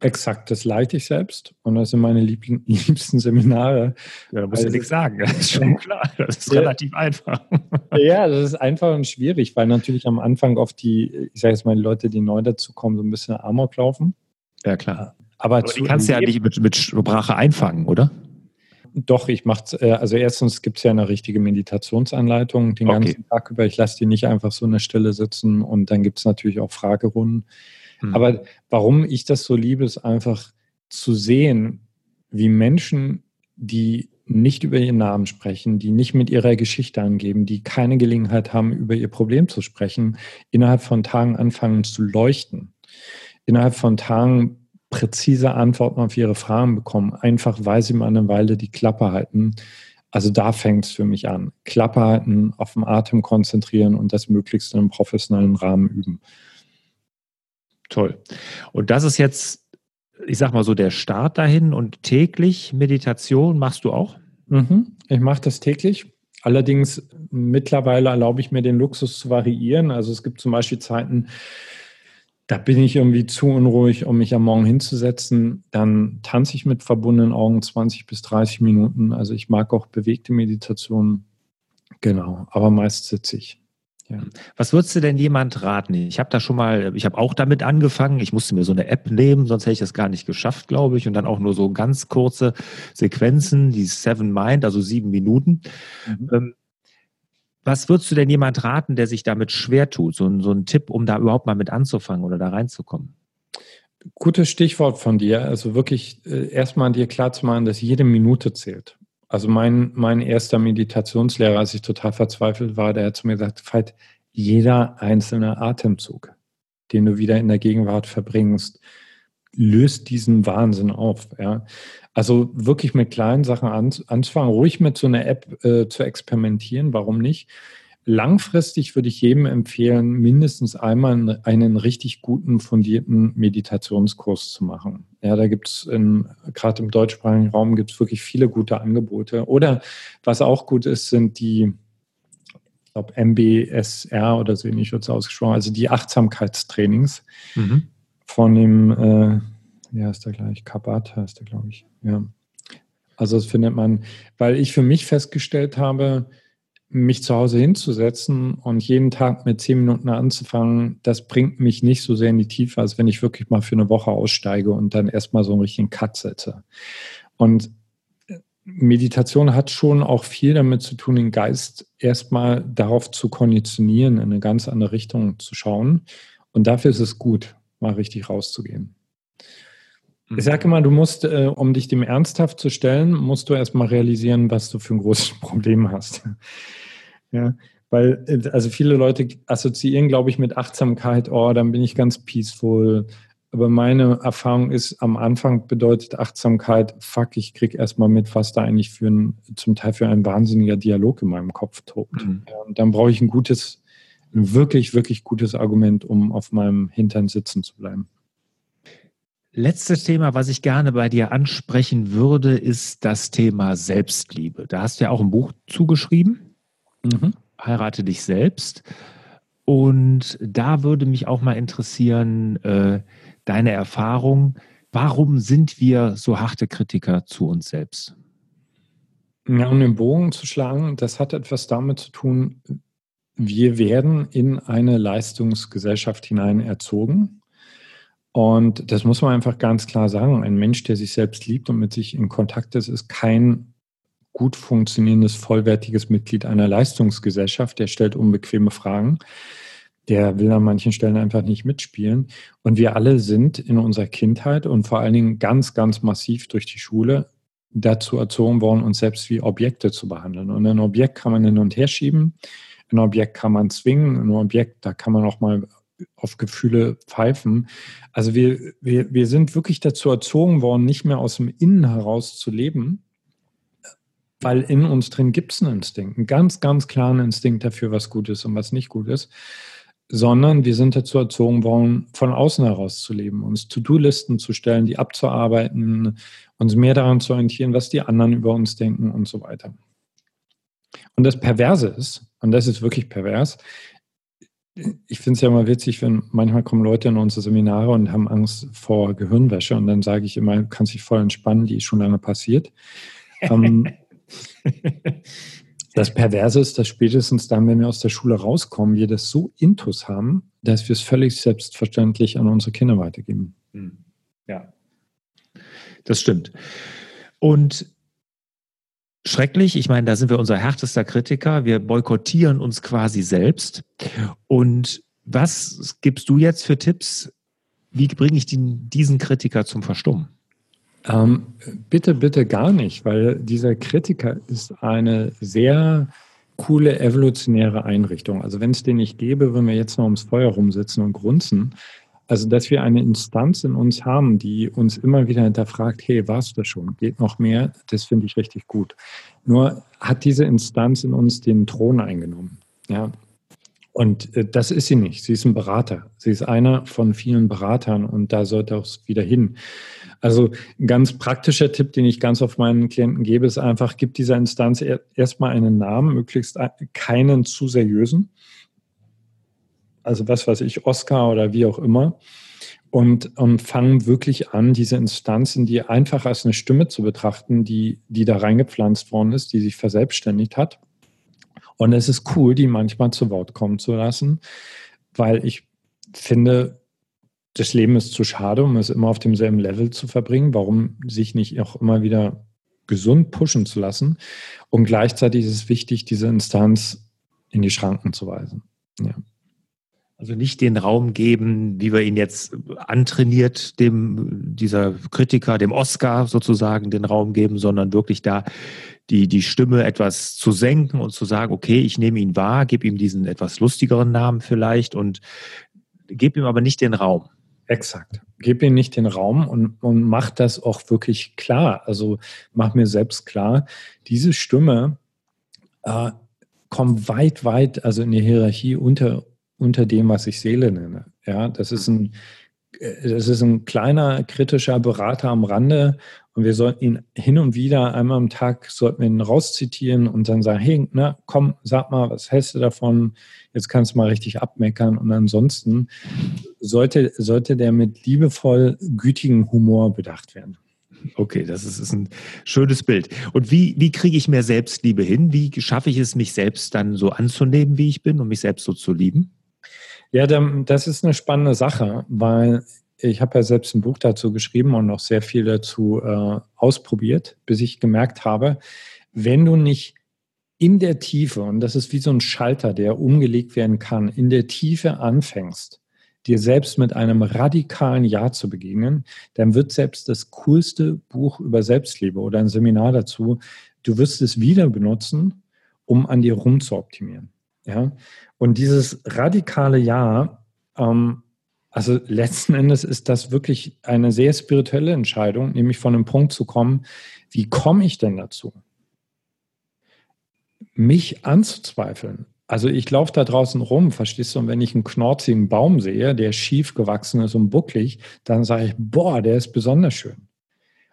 Exakt, das leite ich selbst und das sind meine liebsten, liebsten Seminare. Ja, da musst du nichts sagen, das ist schon klar. Das ist ja, relativ einfach. Ja, das ist einfach und schwierig, weil natürlich am Anfang oft die, ich sage jetzt mal, die Leute, die neu dazukommen, so ein bisschen Amok laufen. Ja, klar. Aber, Aber die kannst du ja nicht mit, mit Sprache einfangen, oder? Doch, ich mache äh, also erstens gibt es ja eine richtige Meditationsanleitung den okay. ganzen Tag über. Ich lasse die nicht einfach so in der Stille sitzen und dann gibt es natürlich auch Fragerunden. Mhm. Aber warum ich das so liebe, ist einfach zu sehen, wie Menschen, die nicht über ihren Namen sprechen, die nicht mit ihrer Geschichte angeben, die keine Gelegenheit haben, über ihr Problem zu sprechen, innerhalb von Tagen anfangen zu leuchten. Innerhalb von Tagen präzise Antworten auf ihre Fragen bekommen, einfach weil sie mal eine Weile die Klappe halten. Also da fängt es für mich an. Klappe halten, auf den Atem konzentrieren und das möglichst in einem professionellen Rahmen üben. Toll. Und das ist jetzt, ich sag mal so, der Start dahin und täglich Meditation machst du auch? Mhm. Ich mache das täglich. Allerdings mittlerweile erlaube ich mir den Luxus zu variieren. Also es gibt zum Beispiel Zeiten, da bin ich irgendwie zu unruhig, um mich am Morgen hinzusetzen. Dann tanze ich mit verbundenen Augen 20 bis 30 Minuten. Also ich mag auch bewegte Meditationen. Genau, aber meist sitze ich. Ja. Was würdest du denn jemand raten? Ich habe da schon mal, ich habe auch damit angefangen. Ich musste mir so eine App nehmen, sonst hätte ich das gar nicht geschafft, glaube ich. Und dann auch nur so ganz kurze Sequenzen, die Seven Mind, also sieben Minuten. Mhm. Ähm, was würdest du denn jemand raten, der sich damit schwer tut? So, so ein Tipp, um da überhaupt mal mit anzufangen oder da reinzukommen? Gutes Stichwort von dir. Also wirklich äh, erstmal dir klar zu machen, dass jede Minute zählt. Also mein, mein erster Meditationslehrer, als ich total verzweifelt war, der hat zu mir gesagt, Veit, jeder einzelne Atemzug, den du wieder in der Gegenwart verbringst, löst diesen Wahnsinn auf. Ja. Also wirklich mit kleinen Sachen anzufangen, ruhig mit so einer App äh, zu experimentieren, warum nicht? Langfristig würde ich jedem empfehlen, mindestens einmal einen richtig guten, fundierten Meditationskurs zu machen. Ja, da gibt es gerade im deutschsprachigen Raum gibt es wirklich viele gute Angebote. Oder was auch gut ist, sind die, ich glaube, MBSR oder so ähnlich wird es ausgesprochen, also die Achtsamkeitstrainings mhm. Von dem, äh, wie heißt der gleich, Kabat heißt der, glaube ich. Ja. Also das findet man, weil ich für mich festgestellt habe, mich zu Hause hinzusetzen und jeden Tag mit zehn Minuten anzufangen, das bringt mich nicht so sehr in die Tiefe, als wenn ich wirklich mal für eine Woche aussteige und dann erstmal so einen richtigen Cut setze. Und äh, Meditation hat schon auch viel damit zu tun, den Geist erstmal darauf zu konditionieren, in eine ganz andere Richtung zu schauen. Und dafür ist es gut, mal richtig rauszugehen. Ich mhm. sage immer, du musst, äh, um dich dem ernsthaft zu stellen, musst du erstmal realisieren, was du für ein großes Problem hast. Ja, weil, äh, also viele Leute assoziieren, glaube ich, mit Achtsamkeit, oh, dann bin ich ganz peaceful. Aber meine Erfahrung ist, am Anfang bedeutet Achtsamkeit, fuck, ich krieg erstmal mit, was da eigentlich für ein, zum Teil für ein wahnsinniger Dialog in meinem Kopf tobt. Mhm. Ja, und dann brauche ich ein gutes, ein wirklich, wirklich gutes Argument, um auf meinem Hintern sitzen zu bleiben. Letztes Thema, was ich gerne bei dir ansprechen würde, ist das Thema Selbstliebe. Da hast du ja auch ein Buch zugeschrieben. Mhm. Heirate dich selbst. Und da würde mich auch mal interessieren, äh, deine Erfahrung. Warum sind wir so harte Kritiker zu uns selbst? Ja, um den Bogen zu schlagen, das hat etwas damit zu tun, wir werden in eine Leistungsgesellschaft hinein erzogen. Und das muss man einfach ganz klar sagen. Ein Mensch, der sich selbst liebt und mit sich in Kontakt ist, ist kein gut funktionierendes, vollwertiges Mitglied einer Leistungsgesellschaft. Der stellt unbequeme Fragen. Der will an manchen Stellen einfach nicht mitspielen. Und wir alle sind in unserer Kindheit und vor allen Dingen ganz, ganz massiv durch die Schule dazu erzogen worden, uns selbst wie Objekte zu behandeln. Und ein Objekt kann man hin und her schieben. Ein Objekt kann man zwingen. Ein Objekt, da kann man auch mal auf Gefühle pfeifen. Also wir, wir, wir sind wirklich dazu erzogen worden, nicht mehr aus dem Innen heraus zu leben, weil in uns drin gibt es einen Instinkt, einen ganz, ganz klaren Instinkt dafür, was gut ist und was nicht gut ist, sondern wir sind dazu erzogen worden, von außen heraus zu leben, uns To-Do-Listen zu stellen, die abzuarbeiten, uns mehr daran zu orientieren, was die anderen über uns denken und so weiter. Und das Perverse ist, und das ist wirklich pervers, ich finde es ja immer witzig, wenn manchmal kommen Leute in unsere Seminare und haben Angst vor Gehirnwäsche und dann sage ich immer, du kannst dich voll entspannen, die ist schon lange passiert. ähm, das Perverse ist, dass spätestens dann, wenn wir aus der Schule rauskommen, wir das so intus haben, dass wir es völlig selbstverständlich an unsere Kinder weitergeben. Hm. Ja, das stimmt. Und schrecklich. Ich meine, da sind wir unser härtester Kritiker. Wir boykottieren uns quasi selbst. Und was gibst du jetzt für Tipps? Wie bringe ich den, diesen Kritiker zum Verstummen? Ähm, bitte, bitte gar nicht, weil dieser Kritiker ist eine sehr coole evolutionäre Einrichtung. Also wenn es den nicht gäbe, würden wir jetzt noch ums Feuer rumsitzen und grunzen. Also, dass wir eine Instanz in uns haben, die uns immer wieder hinterfragt, hey, warst du schon? Geht noch mehr? Das finde ich richtig gut. Nur hat diese Instanz in uns den Thron eingenommen. Ja. Und äh, das ist sie nicht. Sie ist ein Berater. Sie ist einer von vielen Beratern und da sollte es wieder hin. Also ein ganz praktischer Tipp, den ich ganz oft meinen Klienten gebe, ist einfach, gib dieser Instanz erstmal einen Namen, möglichst keinen zu seriösen. Also was weiß ich, Oscar oder wie auch immer. Und, und fangen wirklich an, diese Instanzen, die einfach als eine Stimme zu betrachten, die, die da reingepflanzt worden ist, die sich verselbstständigt hat und es ist cool, die manchmal zu Wort kommen zu lassen, weil ich finde, das Leben ist zu schade, um es immer auf demselben Level zu verbringen. Warum sich nicht auch immer wieder gesund pushen zu lassen? Und gleichzeitig ist es wichtig, diese Instanz in die Schranken zu weisen. Ja. Also nicht den Raum geben, wie wir ihn jetzt antrainiert, dem dieser Kritiker, dem Oscar sozusagen den Raum geben, sondern wirklich da die, die Stimme etwas zu senken und zu sagen, okay, ich nehme ihn wahr, gebe ihm diesen etwas lustigeren Namen vielleicht und gebe ihm aber nicht den Raum. Exakt. Gib ihm nicht den Raum und, und mach das auch wirklich klar. Also mach mir selbst klar, diese Stimme äh, kommt weit, weit, also in der Hierarchie unter, unter dem, was ich Seele nenne. Ja, das ist ein, äh, das ist ein kleiner kritischer Berater am Rande und wir sollten ihn hin und wieder einmal am Tag sollten wir ihn rauszitieren und dann sagen, hey, na, komm, sag mal, was hältst du davon? Jetzt kannst du mal richtig abmeckern. Und ansonsten sollte, sollte der mit liebevoll gütigem Humor bedacht werden. Okay, das ist, ist ein schönes Bild. Und wie, wie kriege ich mehr Selbstliebe hin? Wie schaffe ich es, mich selbst dann so anzunehmen, wie ich bin und mich selbst so zu lieben? Ja, das ist eine spannende Sache, weil ich habe ja selbst ein Buch dazu geschrieben und noch sehr viel dazu äh, ausprobiert, bis ich gemerkt habe, wenn du nicht in der Tiefe, und das ist wie so ein Schalter, der umgelegt werden kann, in der Tiefe anfängst, dir selbst mit einem radikalen Ja zu begegnen, dann wird selbst das coolste Buch über Selbstliebe oder ein Seminar dazu, du wirst es wieder benutzen, um an dir rum zu optimieren. Ja? Und dieses radikale Ja ähm, also letzten Endes ist das wirklich eine sehr spirituelle Entscheidung, nämlich von einem Punkt zu kommen, wie komme ich denn dazu? Mich anzuzweifeln. Also ich laufe da draußen rum, verstehst du, und wenn ich einen knorzigen Baum sehe, der schief gewachsen ist und bucklig, dann sage ich, boah, der ist besonders schön.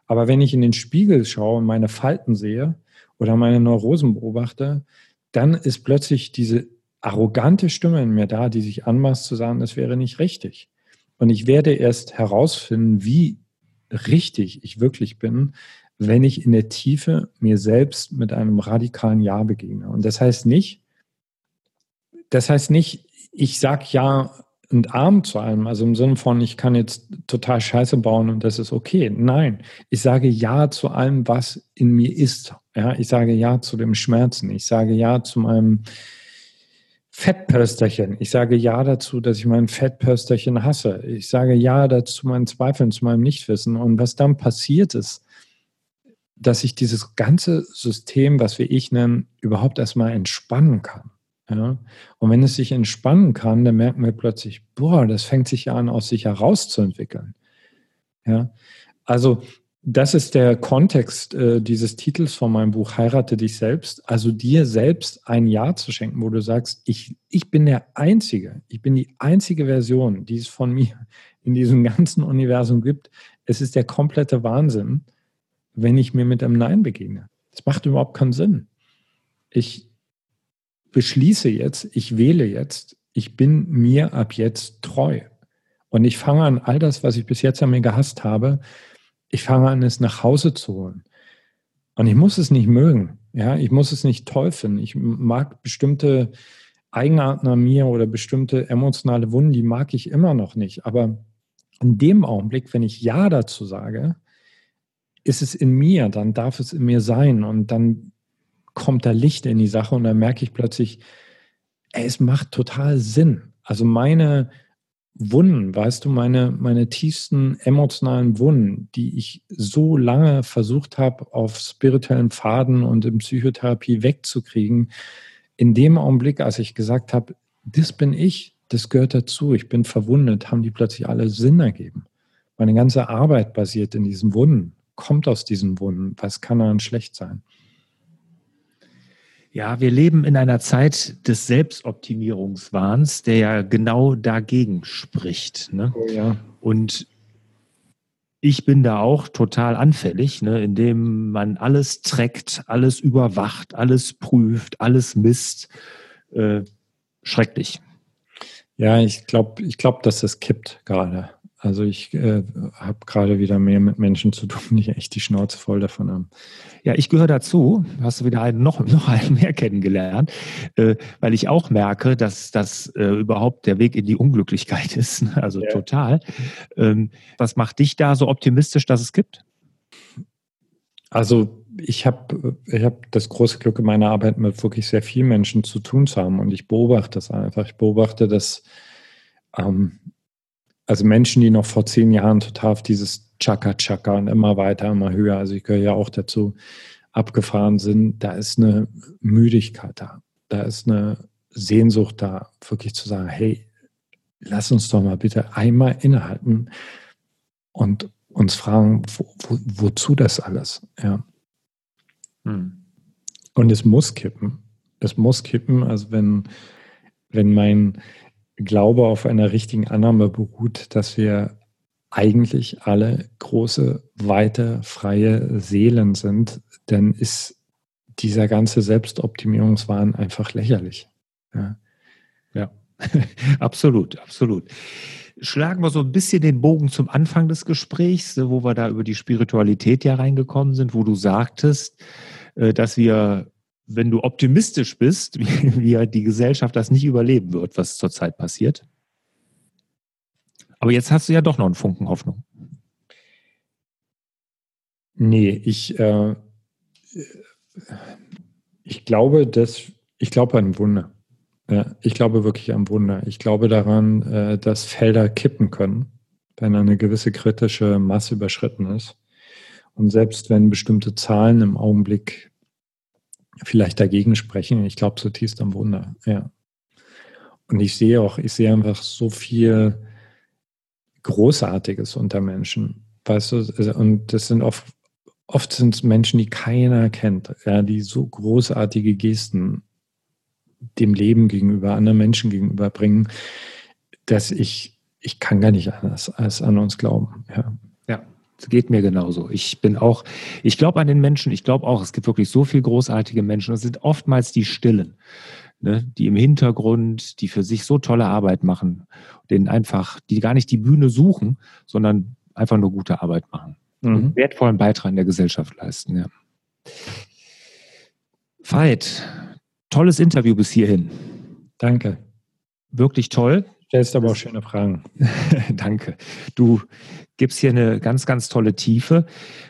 Aber wenn ich in den Spiegel schaue und meine Falten sehe oder meine Neurosen beobachte, dann ist plötzlich diese arrogante Stimme in mir da, die sich anmaßt zu sagen, das wäre nicht richtig. Und ich werde erst herausfinden, wie richtig ich wirklich bin, wenn ich in der Tiefe mir selbst mit einem radikalen Ja begegne. Und das heißt nicht, das heißt nicht, ich sag Ja und Arm zu allem, also im Sinne von, ich kann jetzt total Scheiße bauen und das ist okay. Nein, ich sage Ja zu allem, was in mir ist. Ja, ich sage Ja zu dem Schmerzen. Ich sage Ja zu meinem Fettpösterchen. Ich sage Ja dazu, dass ich mein Fettpösterchen hasse. Ich sage Ja dazu meinen Zweifeln, zu meinem Nichtwissen. Und was dann passiert ist, dass ich dieses ganze System, was wir ich nennen, überhaupt erstmal entspannen kann. Ja? Und wenn es sich entspannen kann, dann merken wir plötzlich, boah, das fängt sich ja an, aus sich herauszuentwickeln. Ja? Also das ist der Kontext äh, dieses Titels von meinem Buch Heirate dich selbst. Also dir selbst ein Ja zu schenken, wo du sagst, ich, ich bin der Einzige, ich bin die einzige Version, die es von mir in diesem ganzen Universum gibt. Es ist der komplette Wahnsinn, wenn ich mir mit einem Nein begegne. Das macht überhaupt keinen Sinn. Ich beschließe jetzt, ich wähle jetzt, ich bin mir ab jetzt treu. Und ich fange an, all das, was ich bis jetzt an mir gehasst habe, ich fange an, es nach Hause zu holen. Und ich muss es nicht mögen. Ja, ich muss es nicht toll finden. Ich mag bestimmte Eigenarten an mir oder bestimmte emotionale Wunden, die mag ich immer noch nicht. Aber in dem Augenblick, wenn ich Ja dazu sage, ist es in mir, dann darf es in mir sein und dann kommt da Licht in die Sache und dann merke ich plötzlich, ey, es macht total Sinn. Also meine Wunden, weißt du, meine, meine tiefsten emotionalen Wunden, die ich so lange versucht habe, auf spirituellen Pfaden und in Psychotherapie wegzukriegen, in dem Augenblick, als ich gesagt habe, das bin ich, das gehört dazu, ich bin verwundet, haben die plötzlich alle Sinn ergeben. Meine ganze Arbeit basiert in diesen Wunden, kommt aus diesen Wunden. Was kann daran schlecht sein? Ja, wir leben in einer Zeit des Selbstoptimierungswahns, der ja genau dagegen spricht. Ne? Oh, ja. Und ich bin da auch total anfällig, ne, indem man alles trackt, alles überwacht, alles prüft, alles misst. Äh, schrecklich. Ja, ich glaube, ich glaub, dass das kippt gerade. Also ich äh, habe gerade wieder mehr mit Menschen zu tun, die echt die Schnauze voll davon haben. Ja, ich gehöre dazu. Hast du wieder einen, noch, noch einen mehr kennengelernt, äh, weil ich auch merke, dass das äh, überhaupt der Weg in die Unglücklichkeit ist. Ne? Also ja. total. Ähm, was macht dich da so optimistisch, dass es gibt? Also ich habe ich hab das große Glück in meiner Arbeit mit wirklich sehr vielen Menschen zu tun zu haben und ich beobachte das einfach. Ich beobachte, dass ähm, also Menschen, die noch vor zehn Jahren total auf dieses Chaka-Chaka und immer weiter, immer höher, also ich gehöre ja auch dazu, abgefahren sind, da ist eine Müdigkeit da. Da ist eine Sehnsucht da, wirklich zu sagen, hey, lass uns doch mal bitte einmal innehalten und uns fragen, wo, wo, wozu das alles? Ja. Hm. Und es muss kippen. Es muss kippen, also wenn, wenn mein Glaube auf einer richtigen Annahme beruht, dass wir eigentlich alle große, weite, freie Seelen sind, dann ist dieser ganze Selbstoptimierungswahn einfach lächerlich. Ja, ja. absolut, absolut. Schlagen wir so ein bisschen den Bogen zum Anfang des Gesprächs, wo wir da über die Spiritualität ja reingekommen sind, wo du sagtest, äh, dass wir wenn du optimistisch bist, wie, wie die Gesellschaft das nicht überleben wird, was zurzeit passiert. Aber jetzt hast du ja doch noch einen Funken Hoffnung. Nee, ich, äh, ich glaube, dass ich glaube an Wunder. Ich glaube wirklich an Wunder. Ich glaube daran, äh, dass Felder kippen können, wenn eine gewisse kritische Masse überschritten ist. Und selbst wenn bestimmte Zahlen im Augenblick vielleicht dagegen sprechen. Ich glaube zutiefst am Wunder, ja. Und ich sehe auch, ich sehe einfach so viel Großartiges unter Menschen. Weißt du, also, und das sind oft, oft sind es Menschen, die keiner kennt, ja, die so großartige Gesten dem Leben gegenüber, anderen Menschen gegenüber bringen, dass ich, ich kann gar nicht anders als an uns glauben, ja. Es geht mir genauso. Ich bin auch, ich glaube an den Menschen, ich glaube auch, es gibt wirklich so viele großartige Menschen. Es sind oftmals die Stillen, ne, die im Hintergrund, die für sich so tolle Arbeit machen, denen einfach, die gar nicht die Bühne suchen, sondern einfach nur gute Arbeit machen. Mhm. wertvollen Beitrag in der Gesellschaft leisten. Ja. Veit, tolles Interview bis hierhin. Danke. Wirklich toll. Stellst aber auch schöne Fragen. Danke. Du gibst hier eine ganz, ganz tolle Tiefe.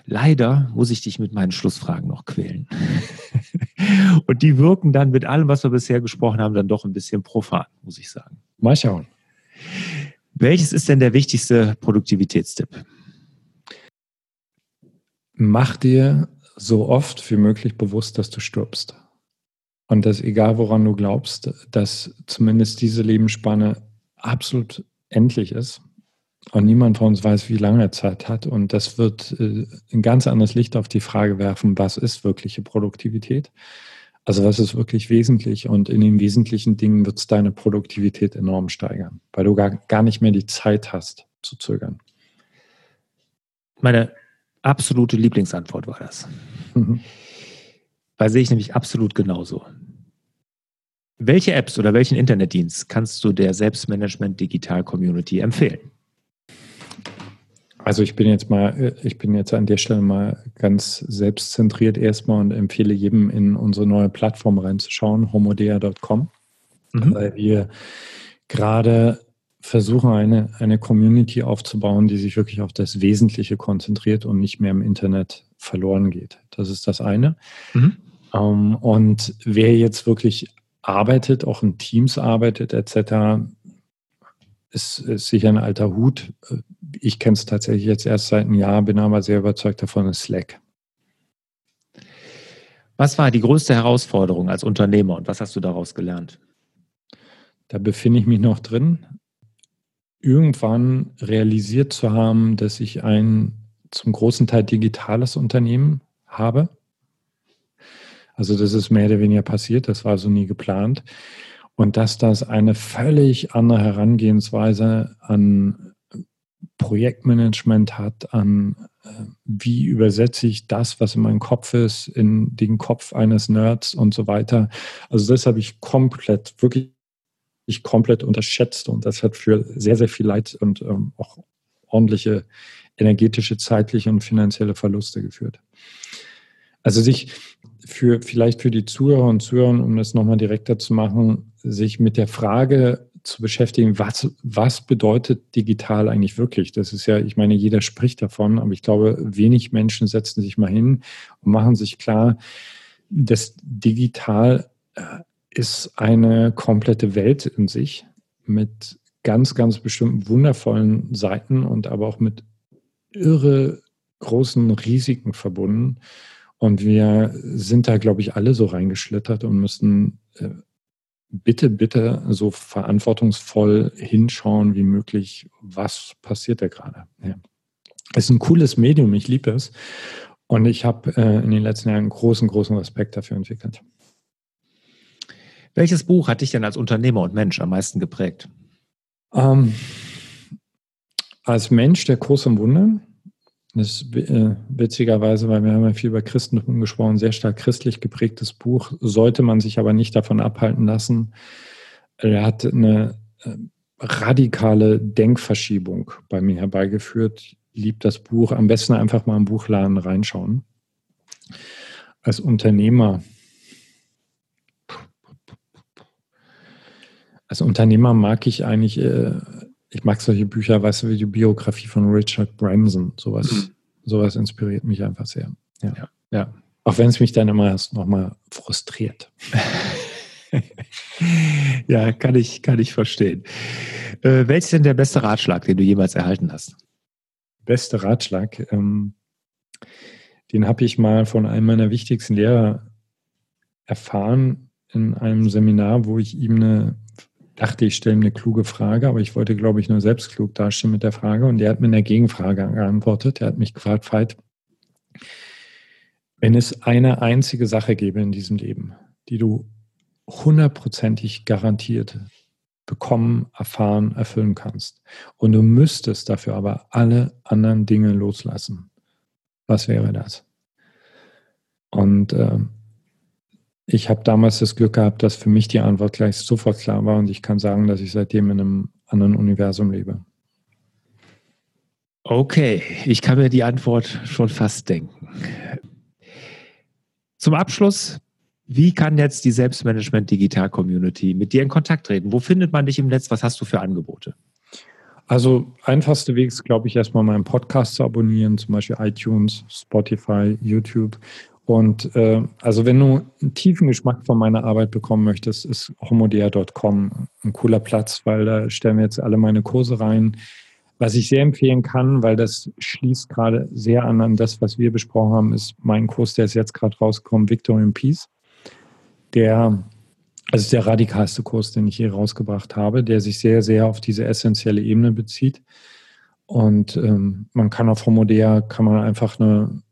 Leider muss ich dich mit meinen Schlussfragen noch quälen. Und die wirken dann mit allem, was wir bisher gesprochen haben, dann doch ein bisschen profan, muss ich sagen. Mal schauen. Welches ist denn der wichtigste Produktivitätstipp? Mach dir so oft wie möglich bewusst, dass du stirbst. Und dass egal woran du glaubst, dass zumindest diese Lebensspanne absolut endlich ist und niemand von uns weiß, wie lange er Zeit hat. Und das wird äh, ein ganz anderes Licht auf die Frage werfen, was ist wirkliche Produktivität? Also was ist wirklich wesentlich? Und in den wesentlichen Dingen wird es deine Produktivität enorm steigern, weil du gar, gar nicht mehr die Zeit hast zu zögern. Meine absolute Lieblingsantwort war das. Mhm. Weil sehe ich nämlich absolut genauso. Welche Apps oder welchen Internetdienst kannst du der Selbstmanagement Digital Community empfehlen? Also ich bin jetzt mal, ich bin jetzt an der Stelle mal ganz selbstzentriert erstmal und empfehle jedem in unsere neue Plattform reinzuschauen, homodea.com, mhm. weil wir gerade versuchen, eine, eine Community aufzubauen, die sich wirklich auf das Wesentliche konzentriert und nicht mehr im Internet verloren geht. Das ist das eine. Mhm. Um, ähm, und wer jetzt wirklich arbeitet, auch in Teams arbeitet etc., ist, ist sicher ein alter Hut. Ich kenne es tatsächlich jetzt erst seit einem Jahr, bin aber sehr überzeugt davon, ist Slack. Was war die größte Herausforderung als Unternehmer und was hast du daraus gelernt? Da befinde ich mich noch drin. Irgendwann realisiert zu haben, dass ich ein zum großen Teil digitales Unternehmen habe Also das ist mehr oder weniger passiert, das war so nie geplant. Und dass das eine völlig andere Herangehensweise an Projektmanagement hat, an äh, wie übersetze ich das, was in meinem Kopf ist, in den Kopf eines Nerds und so weiter. Also das habe ich komplett, wirklich komplett unterschätzt und das hat für sehr, sehr viel Leid und ähm, auch ordentliche energetische, zeitliche und finanzielle Verluste geführt. Also sich für vielleicht für die Zuhörer und Zuhörer, um das nochmal direkter zu machen, sich mit der Frage zu beschäftigen, was, was bedeutet digital eigentlich wirklich? Das ist ja, ich meine, jeder spricht davon, aber ich glaube, wenig Menschen setzen sich mal hin und machen sich klar, dass digital äh, ist eine komplette Welt in sich mit ganz, ganz bestimmten wundervollen Seiten und aber auch mit irre großen Risiken verbunden. Und wir sind da, glaube ich, alle so reingeschlittert und müssen äh, bitte, bitte so verantwortungsvoll hinschauen wie möglich, was passiert da gerade. Ja. Es ist ein cooles Medium, ich liebe es. Und ich habe äh, in den letzten Jahren großen, großen Respekt dafür entwickelt. Welches Buch hat dich denn als Unternehmer und Mensch am meisten geprägt? Ähm, als Mensch der Kurs im Wunder. Das ist äh, witzigerweise, weil wir haben ja viel über Christentum gesprochen, sehr stark christlich geprägtes Buch, sollte man sich aber nicht davon abhalten lassen. Er hat eine äh, radikale Denkverschiebung bei mir herbeigeführt. Liebt das Buch. Am besten einfach mal im Buchladen reinschauen. Als Unternehmer. Als Unternehmer mag ich eigentlich äh, ich mag solche Bücher, weißt du, wie die Biografie von Richard Branson. Sowas, mhm. sowas inspiriert mich einfach sehr. Ja. ja. ja. Auch wenn es mich dann immer erst nochmal frustriert. ja, kann ich, kann ich verstehen. Äh, welcher ist denn der beste Ratschlag, den du jemals erhalten hast? Beste Ratschlag, ähm, den habe ich mal von einem meiner wichtigsten Lehrer erfahren in einem Seminar, wo ich ihm eine dachte, ich stelle eine kluge Frage, aber ich wollte, glaube ich, nur selbst klug dastehen mit der Frage. Und er hat mir eine Gegenfrage geantwortet. Er hat mich gefragt, Veit, wenn es eine einzige Sache gäbe in diesem Leben, die du hundertprozentig garantiert bekommen, erfahren, erfüllen kannst, und du müsstest dafür aber alle anderen Dinge loslassen, was wäre das? Und äh, ich habe damals das Glück gehabt, dass für mich die Antwort gleich sofort klar war und ich kann sagen, dass ich seitdem in einem anderen Universum lebe. Okay, ich kann mir die Antwort schon fast denken. Zum Abschluss, wie kann jetzt die Selbstmanagement Digital Community mit dir in Kontakt treten? Wo findet man dich im Netz? Was hast du für Angebote? Also einfachste Weg ist, glaube ich, erstmal meinen Podcast zu abonnieren, zum Beispiel iTunes, Spotify, YouTube und äh, also wenn du einen tiefen Geschmack von meiner Arbeit bekommen möchtest, ist homodea.com ein cooler Platz, weil da stellen wir jetzt alle meine Kurse rein. Was ich sehr empfehlen kann, weil das schließt gerade sehr an an das, was wir besprochen haben, ist mein Kurs, der ist jetzt gerade rausgekommen, Victor in Peace. Der, also der radikalste Kurs, den ich hier rausgebracht habe, der sich sehr, sehr auf diese essentielle Ebene bezieht. Und ähm, man kann auf Homodea, kann man einfach eine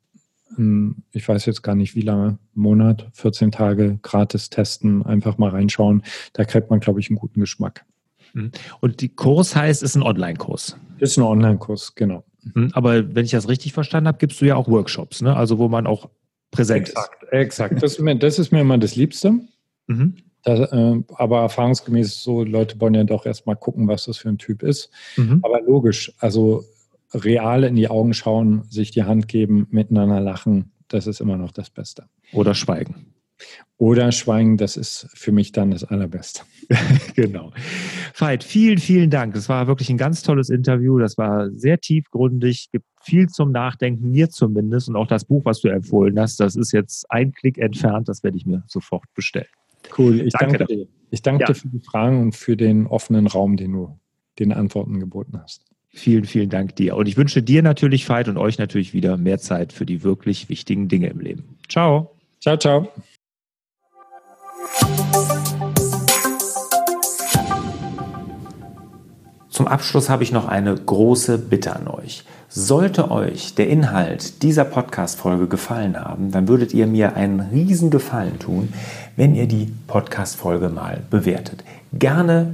ich weiß jetzt gar nicht wie lange, Monat, 14 Tage gratis testen, einfach mal reinschauen. Da kriegt man, glaube ich, einen guten Geschmack. Mhm. Und die Kurs heißt, ist ein Online-Kurs. Ist ein Online-Kurs, genau. Mhm. Aber wenn ich das richtig verstanden habe, gibst du ja auch Workshops, ne? Also wo man auch präsent exakt, ist. Exakt, das ist mir, das ist mir immer das Liebste. Mhm. Das, äh, aber erfahrungsgemäß so, Leute wollen ja doch erstmal gucken, was das für ein Typ ist. Mhm. Aber logisch, also real in die Augen schauen, sich die Hand geben, miteinander lachen, das ist immer noch das Beste. Oder schweigen. Oder schweigen, das ist für mich dann das Allerbeste. genau. Veit, vielen, vielen Dank. Das war wirklich ein ganz tolles Interview. Das war sehr tiefgründig, gibt viel zum Nachdenken, mir zumindest. Und auch das Buch, was du empfohlen hast, das ist jetzt ein Klick entfernt. Das werde ich mir sofort bestellen. Cool. Ich danke, danke dir. Ich danke ja. dir für die Fragen und für den offenen Raum, den du den Antworten geboten hast. Vielen, vielen Dank dir. Und ich wünsche dir natürlich, Veit, und euch natürlich wieder mehr Zeit für die wirklich wichtigen Dinge im Leben. Ciao. Ciao, ciao. Zum Abschluss habe ich noch eine große Bitte an euch. Sollte euch der Inhalt dieser Podcast-Folge gefallen haben, dann würdet ihr mir einen riesen Gefallen tun, wenn ihr die Podcast-Folge mal bewertet. Gerne